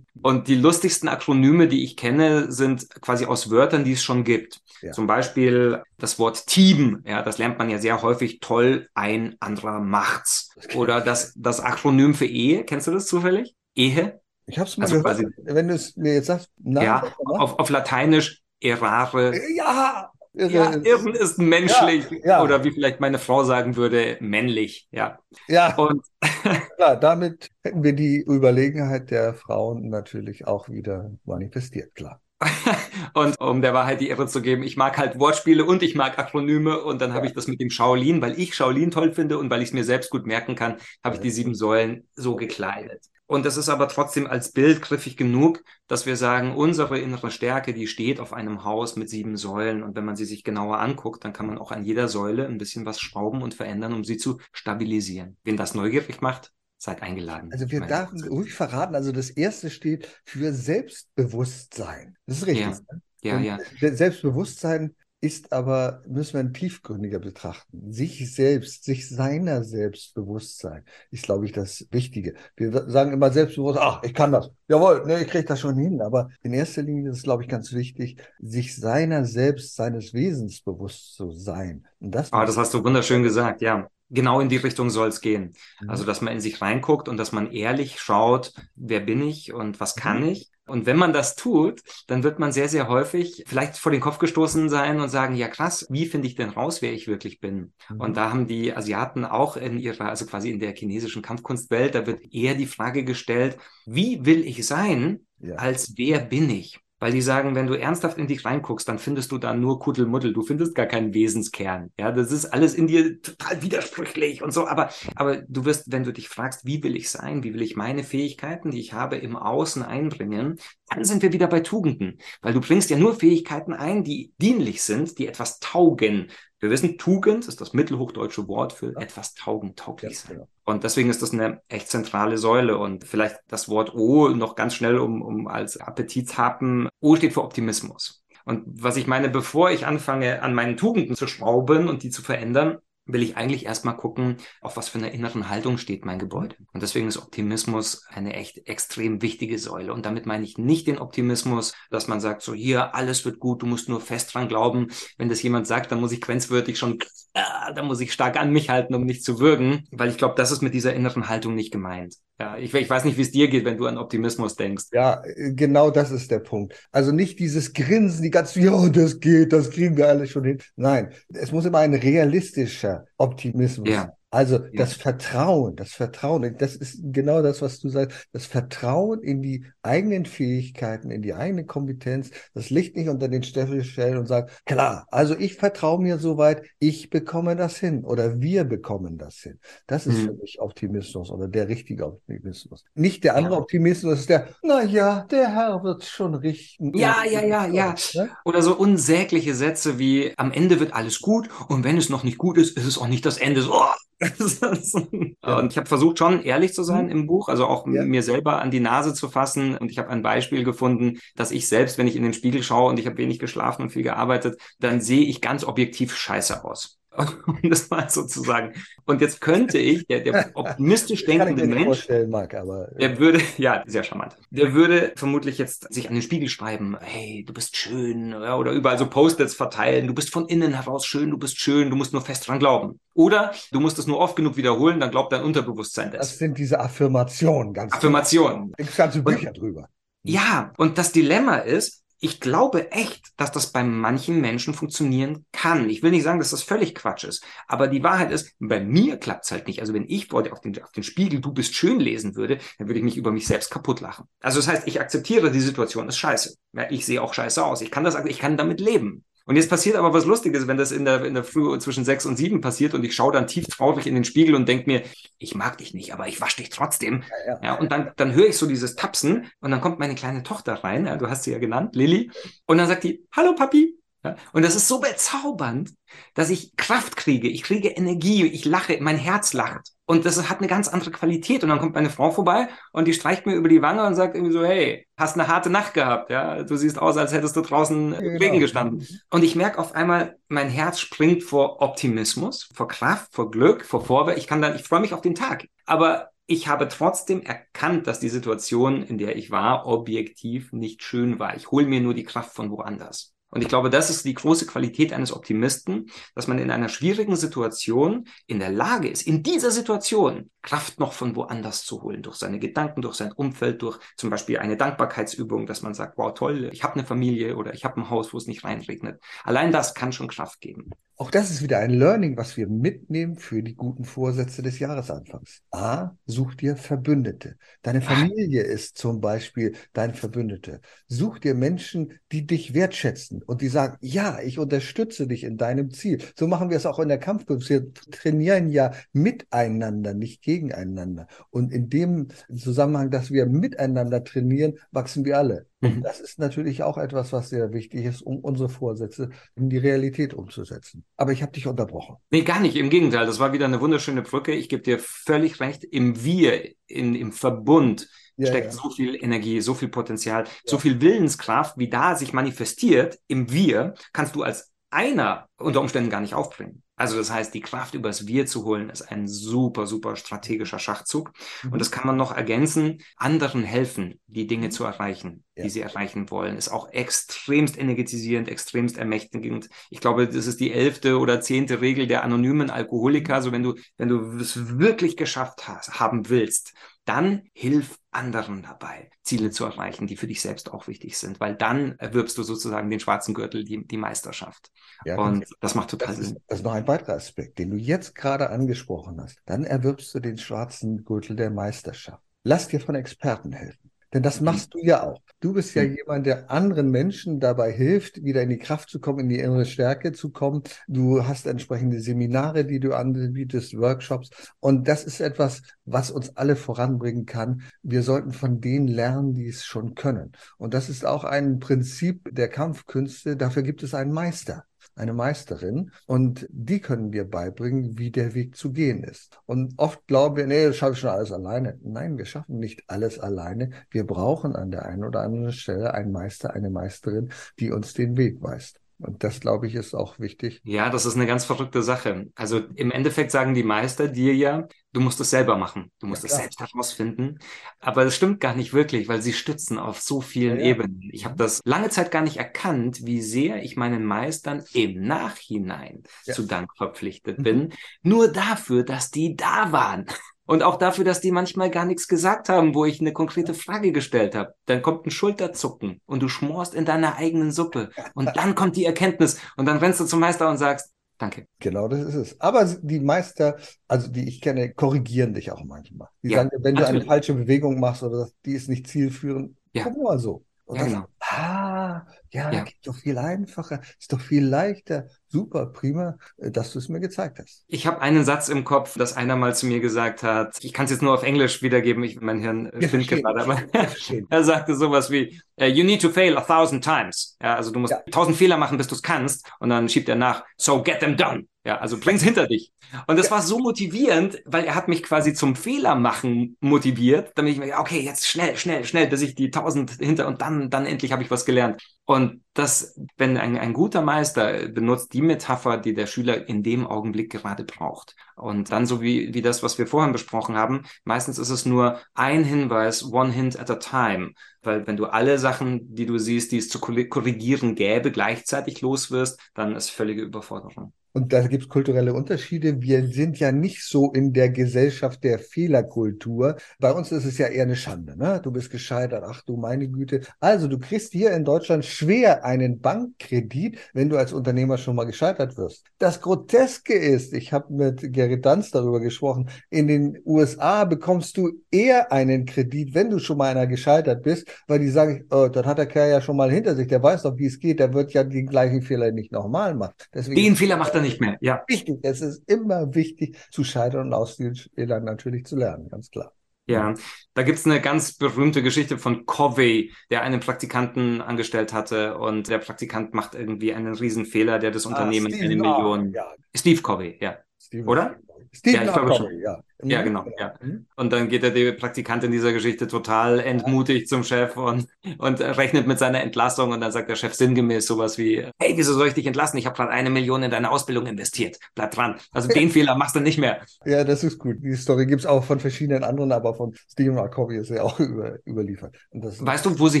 Und die lustigsten Akronyme, die ich kenne, sind quasi aus Wörtern, die es schon gibt. Ja. Zum Beispiel das Wort Team, ja, das lernt man ja sehr häufig, toll, ein anderer macht's. Oder das, das Akronym für Ehe, kennst du das zufällig? Ehe? Ich habe es mal also gehört, quasi, wenn du es mir jetzt sagst. Nein, ja, auf, auf Lateinisch errare. Ja, Irre ja, Irren ist menschlich. Ja, ja. Oder wie vielleicht meine Frau sagen würde, männlich. Ja. Ja. Und klar, damit hätten wir die Überlegenheit der Frauen natürlich auch wieder manifestiert, klar. und um der Wahrheit die Irre zu geben, ich mag halt Wortspiele und ich mag Akronyme und dann ja. habe ich das mit dem Shaolin, weil ich Shaolin toll finde und weil ich es mir selbst gut merken kann, habe ich die sieben Säulen so gekleidet. Und das ist aber trotzdem als Bild griffig genug, dass wir sagen, unsere innere Stärke, die steht auf einem Haus mit sieben Säulen. Und wenn man sie sich genauer anguckt, dann kann man auch an jeder Säule ein bisschen was schrauben und verändern, um sie zu stabilisieren. Wen das neugierig macht, seid eingeladen. Also wir dürfen ruhig verraten, also das erste steht für Selbstbewusstsein. Das ist richtig. Ja, ne? ja, ja. Selbstbewusstsein ist aber, müssen wir tiefgründiger betrachten. Sich selbst, sich seiner Selbstbewusstsein ist, glaube ich, das Wichtige. Wir sagen immer selbstbewusst, ach, ich kann das. Jawohl, ne, ich kriege das schon hin. Aber in erster Linie ist es, glaube ich, ganz wichtig, sich seiner selbst, seines Wesens bewusst zu sein. Und das, ah, das hast du wunderschön gesagt, ja genau in die Richtung soll es gehen. Mhm. Also, dass man in sich reinguckt und dass man ehrlich schaut, wer bin ich und was kann mhm. ich und wenn man das tut, dann wird man sehr, sehr häufig vielleicht vor den Kopf gestoßen sein und sagen, ja krass, wie finde ich denn raus, wer ich wirklich bin? Mhm. Und da haben die Asiaten auch in ihrer, also quasi in der chinesischen Kampfkunstwelt, da wird eher die Frage gestellt, wie will ich sein, ja. als wer bin ich? Weil die sagen, wenn du ernsthaft in dich reinguckst, dann findest du da nur Kuddelmuddel. Du findest gar keinen Wesenskern. Ja, das ist alles in dir total widersprüchlich und so. Aber, aber du wirst, wenn du dich fragst, wie will ich sein? Wie will ich meine Fähigkeiten, die ich habe, im Außen einbringen? Dann sind wir wieder bei Tugenden. Weil du bringst ja nur Fähigkeiten ein, die dienlich sind, die etwas taugen. Wir wissen, Tugend ist das mittelhochdeutsche Wort für ja. etwas taugen, tauglich sein. Genau. Und deswegen ist das eine echt zentrale Säule. Und vielleicht das Wort O noch ganz schnell, um, um als Appetithappen. O steht für Optimismus. Und was ich meine, bevor ich anfange, an meinen Tugenden zu schrauben und die zu verändern, will ich eigentlich erstmal gucken, auf was für einer inneren Haltung steht mein Gebäude. Und deswegen ist Optimismus eine echt extrem wichtige Säule. Und damit meine ich nicht den Optimismus, dass man sagt, so hier, alles wird gut, du musst nur fest dran glauben. Wenn das jemand sagt, dann muss ich grenzwürdig schon, äh, dann muss ich stark an mich halten, um nicht zu würgen, weil ich glaube, das ist mit dieser inneren Haltung nicht gemeint. Ja, ich, ich weiß nicht, wie es dir geht, wenn du an Optimismus denkst. Ja, genau das ist der Punkt. Also nicht dieses Grinsen, die ganze, ja, das geht, das kriegen wir alle schon hin. Nein, es muss immer ein realistischer Optimismus ja. Also ja. das Vertrauen, das Vertrauen, das ist genau das, was du sagst, das Vertrauen in die eigenen Fähigkeiten, in die eigene Kompetenz, das Licht nicht unter den Steffel stellen und sagen, klar, also ich vertraue mir soweit, ich bekomme das hin oder wir bekommen das hin. Das ist mhm. für mich Optimismus oder der richtige Optimismus. Nicht der andere ja. Optimismus, ist der, na ja, der Herr wird schon richten. Ja, ja, ja, ja. Ne? Oder so unsägliche Sätze wie, am Ende wird alles gut und wenn es noch nicht gut ist, ist es auch nicht das Ende. So, oh, und ich habe versucht, schon ehrlich zu sein mhm. im Buch, also auch ja. mir selber an die Nase zu fassen. Und ich habe ein Beispiel gefunden, dass ich selbst, wenn ich in den Spiegel schaue und ich habe wenig geschlafen und viel gearbeitet, dann sehe ich ganz objektiv scheiße aus. um das mal so zu sagen. Und jetzt könnte ich, der, der optimistisch denkende Mensch, Marc, aber, äh. der würde, ja, sehr charmant, der würde vermutlich jetzt sich an den Spiegel schreiben, hey, du bist schön, ja, oder überall so Post-its verteilen, du bist von innen heraus schön, du bist schön, du musst nur fest dran glauben. Oder du musst es nur oft genug wiederholen, dann glaubt dein Unterbewusstsein das. Das sind diese Affirmationen, ganz Affirmationen. Gibt ganze Bücher und, drüber. Ja, und das Dilemma ist, ich glaube echt, dass das bei manchen Menschen funktionieren kann. Ich will nicht sagen, dass das völlig Quatsch ist, aber die Wahrheit ist, bei mir klappt es halt nicht. Also wenn ich vor auf den, auf den Spiegel, du bist schön lesen würde, dann würde ich mich über mich selbst kaputt lachen. Also das heißt, ich akzeptiere, die Situation ist scheiße. Ja, ich sehe auch scheiße aus. Ich kann das, ich kann damit leben. Und jetzt passiert aber was Lustiges, wenn das in der, in der Früh zwischen sechs und sieben passiert und ich schaue dann tief traurig in den Spiegel und denke mir, ich mag dich nicht, aber ich wasche dich trotzdem. Ja, ja. ja, und dann, dann höre ich so dieses Tapsen und dann kommt meine kleine Tochter rein, ja, du hast sie ja genannt, Lilly, und dann sagt die, hallo Papi. Ja, und das ist so bezaubernd, dass ich Kraft kriege, ich kriege Energie, ich lache, mein Herz lacht. Und das hat eine ganz andere Qualität. Und dann kommt meine Frau vorbei und die streicht mir über die Wange und sagt irgendwie so, hey, hast eine harte Nacht gehabt, ja. Du siehst aus, als hättest du draußen ja, genau. Regen gestanden. Und ich merke auf einmal, mein Herz springt vor Optimismus, vor Kraft, vor Glück, vor Vorwärts. Ich kann dann, ich freue mich auf den Tag. Aber ich habe trotzdem erkannt, dass die Situation, in der ich war, objektiv nicht schön war. Ich hole mir nur die Kraft von woanders. Und ich glaube, das ist die große Qualität eines Optimisten, dass man in einer schwierigen Situation in der Lage ist, in dieser Situation Kraft noch von woanders zu holen, durch seine Gedanken, durch sein Umfeld, durch zum Beispiel eine Dankbarkeitsübung, dass man sagt, wow, toll, ich habe eine Familie oder ich habe ein Haus, wo es nicht reinregnet. Allein das kann schon Kraft geben. Auch das ist wieder ein Learning, was wir mitnehmen für die guten Vorsätze des Jahresanfangs. A, such dir Verbündete. Deine Familie ist zum Beispiel dein Verbündete. Such dir Menschen, die dich wertschätzen und die sagen, ja, ich unterstütze dich in deinem Ziel. So machen wir es auch in der Kampfkunst. Wir trainieren ja miteinander, nicht gegeneinander. Und in dem Zusammenhang, dass wir miteinander trainieren, wachsen wir alle. Mhm. das ist natürlich auch etwas, was sehr wichtig ist, um unsere Vorsätze in die Realität umzusetzen. Aber ich habe dich unterbrochen. Nee, gar nicht. Im Gegenteil, das war wieder eine wunderschöne Brücke. Ich gebe dir völlig recht. Im Wir, in, im Verbund ja, steckt ja. so viel Energie, so viel Potenzial, ja. so viel Willenskraft, wie da sich manifestiert im Wir, kannst du als einer unter Umständen gar nicht aufbringen. Also das heißt, die Kraft übers Wir zu holen, ist ein super, super strategischer Schachzug. Mhm. Und das kann man noch ergänzen. Anderen helfen, die Dinge mhm. zu erreichen, ja. die sie erreichen wollen, ist auch extremst energetisierend, extremst ermächtigend. Ich glaube, das ist die elfte oder zehnte Regel der anonymen Alkoholiker. Also wenn du, wenn du es wirklich geschafft hast, haben willst, dann hilf anderen dabei, Ziele zu erreichen, die für dich selbst auch wichtig sind, weil dann erwirbst du sozusagen den schwarzen Gürtel, die, die Meisterschaft. Ja, und das macht total das Sinn. Ist, das ist noch ein weiterer Aspekt, den du jetzt gerade angesprochen hast. Dann erwirbst du den schwarzen Gürtel der Meisterschaft. Lass dir von Experten helfen. Denn das machst du ja auch. Du bist ja jemand, der anderen Menschen dabei hilft, wieder in die Kraft zu kommen, in die innere Stärke zu kommen. Du hast entsprechende Seminare, die du anbietest, Workshops. Und das ist etwas, was uns alle voranbringen kann. Wir sollten von denen lernen, die es schon können. Und das ist auch ein Prinzip der Kampfkünste. Dafür gibt es einen Meister eine Meisterin und die können dir beibringen, wie der Weg zu gehen ist. Und oft glauben wir, nee, das schaffe ich schon alles alleine. Nein, wir schaffen nicht alles alleine. Wir brauchen an der einen oder anderen Stelle einen Meister, eine Meisterin, die uns den Weg weist. Und das, glaube ich, ist auch wichtig. Ja, das ist eine ganz verrückte Sache. Also im Endeffekt sagen die Meister dir ja, du musst es selber machen. Du musst ja, es selbst herausfinden. Aber das stimmt gar nicht wirklich, weil sie stützen auf so vielen ja, ja. Ebenen. Ich habe das lange Zeit gar nicht erkannt, wie sehr ich meinen Meistern im Nachhinein zu Dank verpflichtet mhm. bin. Nur dafür, dass die da waren. Und auch dafür, dass die manchmal gar nichts gesagt haben, wo ich eine konkrete Frage gestellt habe. Dann kommt ein Schulterzucken und du schmorst in deiner eigenen Suppe. Und dann kommt die Erkenntnis und dann rennst du zum Meister und sagst, danke. Genau, das ist es. Aber die Meister, also die ich kenne, korrigieren dich auch manchmal. Die ja, sagen, wenn natürlich. du eine falsche Bewegung machst oder die ist nicht zielführend, ja. guck mal so. Und ja, genau. ah, ja, ja. geht doch viel einfacher, ist doch viel leichter. Super, prima, äh, dass du es mir gezeigt hast. Ich habe einen Satz im Kopf, dass einer mal zu mir gesagt hat, ich kann es jetzt nur auf Englisch wiedergeben, ich, mein Hirn ja, spinnt gerade, aber er sagte sowas wie, uh, you need to fail a thousand times. Ja, also du musst ja. tausend Fehler machen, bis du es kannst. Und dann schiebt er nach, so get them done. Ja, also bring's hinter dich. Und das war so motivierend, weil er hat mich quasi zum Fehler machen motiviert, damit ich mir, okay, jetzt schnell, schnell, schnell, bis ich die tausend hinter und dann, dann endlich habe ich was gelernt. Und das, wenn ein, ein guter Meister benutzt die Metapher, die der Schüler in dem Augenblick gerade braucht. Und dann so wie, wie das, was wir vorhin besprochen haben, meistens ist es nur ein Hinweis, one hint at a time. Weil wenn du alle Sachen, die du siehst, die es zu korrigieren gäbe, gleichzeitig los wirst, dann ist völlige Überforderung. Und da gibt es kulturelle Unterschiede. Wir sind ja nicht so in der Gesellschaft der Fehlerkultur. Bei uns ist es ja eher eine Schande. Ne? Du bist gescheitert. Ach du meine Güte. Also du kriegst hier in Deutschland schwer einen Bankkredit, wenn du als Unternehmer schon mal gescheitert wirst. Das Groteske ist, ich habe mit Gerrit Danz darüber gesprochen, in den USA bekommst du eher einen Kredit, wenn du schon mal einer gescheitert bist, weil die sagen, oh, dann hat der Kerl ja schon mal hinter sich, der weiß doch, wie es geht, der wird ja den gleichen Fehler nicht nochmal machen. Deswegen den Fehler macht er nicht mehr. Ja. Wichtig. Es ist immer wichtig zu scheitern und aus den Fehlern natürlich zu lernen, ganz klar. Ja, da gibt's eine ganz berühmte Geschichte von Covey, der einen Praktikanten angestellt hatte und der Praktikant macht irgendwie einen Riesenfehler, der das ah, Unternehmen ah, eine Million. Ja. Steve Covey, ja. Steve Oder? Steve ja, ich glaube schon. Ja. Ja, genau. Ja. Mhm. Und dann geht der Praktikant in dieser Geschichte total entmutigt zum Chef und, und rechnet mit seiner Entlassung und dann sagt der Chef sinngemäß sowas wie, hey, wieso soll ich dich entlassen? Ich habe gerade eine Million in deine Ausbildung investiert. Bleib dran. Also den Fehler machst du nicht mehr. Ja, das ist gut. Die Story gibt's auch von verschiedenen anderen, aber von Stephen R. Covey ist ja auch über, überliefert. weißt du, wo sie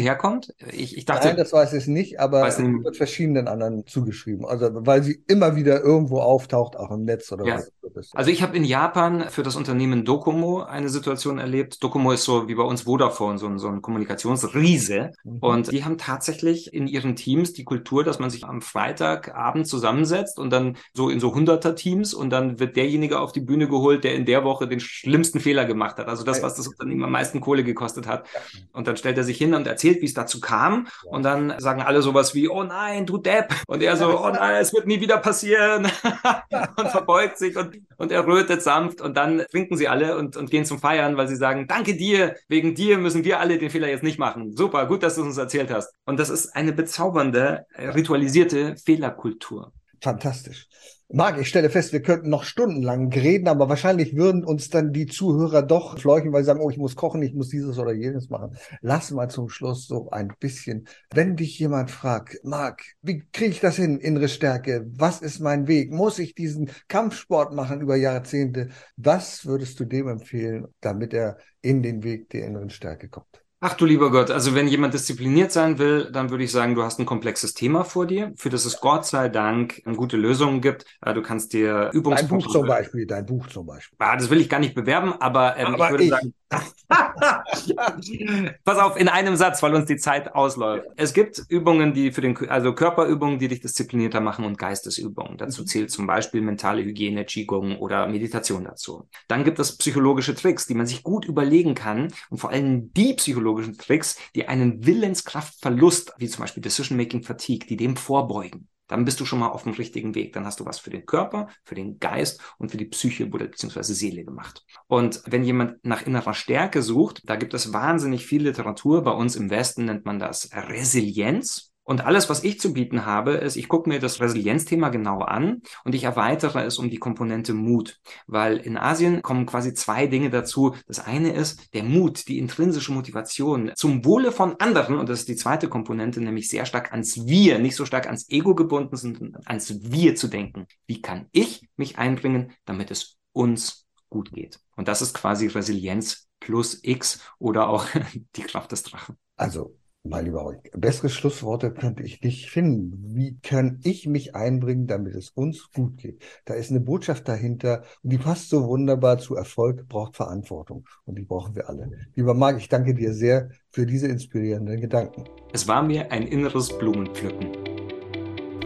herkommt? Ich, ich dachte. Nein, das weiß ich nicht, aber es wird verschiedenen anderen zugeschrieben. Also weil sie immer wieder irgendwo auftaucht, auch im Netz oder ja. was. Also ich habe in Japan für das Unternehmen Docomo eine Situation erlebt. Docomo ist so wie bei uns Vodafone, so ein, so ein Kommunikationsriese. Mhm. Und die haben tatsächlich in ihren Teams die Kultur, dass man sich am Freitagabend zusammensetzt und dann so in so hunderter Teams und dann wird derjenige auf die Bühne geholt, der in der Woche den schlimmsten Fehler gemacht hat. Also das, was das Unternehmen am meisten Kohle gekostet hat. Und dann stellt er sich hin und erzählt, wie es dazu kam. Und dann sagen alle sowas wie, oh nein, du Depp. Und er so, oh nein, es wird nie wieder passieren. und verbeugt sich und, und er rötet sanft und dann trinken sie alle und, und gehen zum Feiern, weil sie sagen, danke dir, wegen dir müssen wir alle den Fehler jetzt nicht machen. Super, gut, dass du uns erzählt hast. Und das ist eine bezaubernde, ritualisierte Fehlerkultur. Fantastisch. Marc, ich stelle fest, wir könnten noch stundenlang reden, aber wahrscheinlich würden uns dann die Zuhörer doch fleuchen, weil sie sagen, oh, ich muss kochen, ich muss dieses oder jenes machen. Lass mal zum Schluss so ein bisschen. Wenn dich jemand fragt, Marc, wie kriege ich das hin, innere Stärke? Was ist mein Weg? Muss ich diesen Kampfsport machen über Jahrzehnte? Was würdest du dem empfehlen, damit er in den Weg der inneren Stärke kommt? Ach du lieber Gott, also wenn jemand diszipliniert sein will, dann würde ich sagen, du hast ein komplexes Thema vor dir, für das es Gott sei Dank gute Lösungen gibt. Du kannst dir Übungs Dein Buch zum Beispiel, dein Buch zum Beispiel. Ah, das will ich gar nicht bewerben, aber, ähm, aber ich würde ich. sagen, Pass auf, in einem Satz, weil uns die Zeit ausläuft. Es gibt Übungen, die für den, also Körperübungen, die dich disziplinierter machen und Geistesübungen. Dazu mhm. zählt zum Beispiel mentale Hygiene, Qigong oder Meditation dazu. Dann gibt es psychologische Tricks, die man sich gut überlegen kann und vor allem die psychologischen Tricks, die einen Willenskraftverlust, wie zum Beispiel Decision Making Fatigue, die dem vorbeugen dann bist du schon mal auf dem richtigen Weg. Dann hast du was für den Körper, für den Geist und für die Psyche oder beziehungsweise Seele gemacht. Und wenn jemand nach innerer Stärke sucht, da gibt es wahnsinnig viel Literatur. Bei uns im Westen nennt man das Resilienz. Und alles, was ich zu bieten habe, ist, ich gucke mir das Resilienzthema genau an und ich erweitere es um die Komponente Mut. Weil in Asien kommen quasi zwei Dinge dazu. Das eine ist der Mut, die intrinsische Motivation zum Wohle von anderen. Und das ist die zweite Komponente, nämlich sehr stark ans Wir, nicht so stark ans Ego gebunden, sondern ans Wir zu denken. Wie kann ich mich einbringen, damit es uns gut geht? Und das ist quasi Resilienz plus X oder auch die Kraft des Drachen. Also mein lieber Euch, bessere Schlussworte könnte ich nicht finden. Wie kann ich mich einbringen, damit es uns gut geht? Da ist eine Botschaft dahinter und die passt so wunderbar zu Erfolg, braucht Verantwortung und die brauchen wir alle. Lieber Marc, ich danke dir sehr für diese inspirierenden Gedanken. Es war mir ein inneres Blumenpflücken.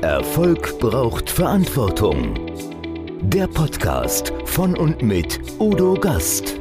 Erfolg braucht Verantwortung. Der Podcast von und mit Udo Gast.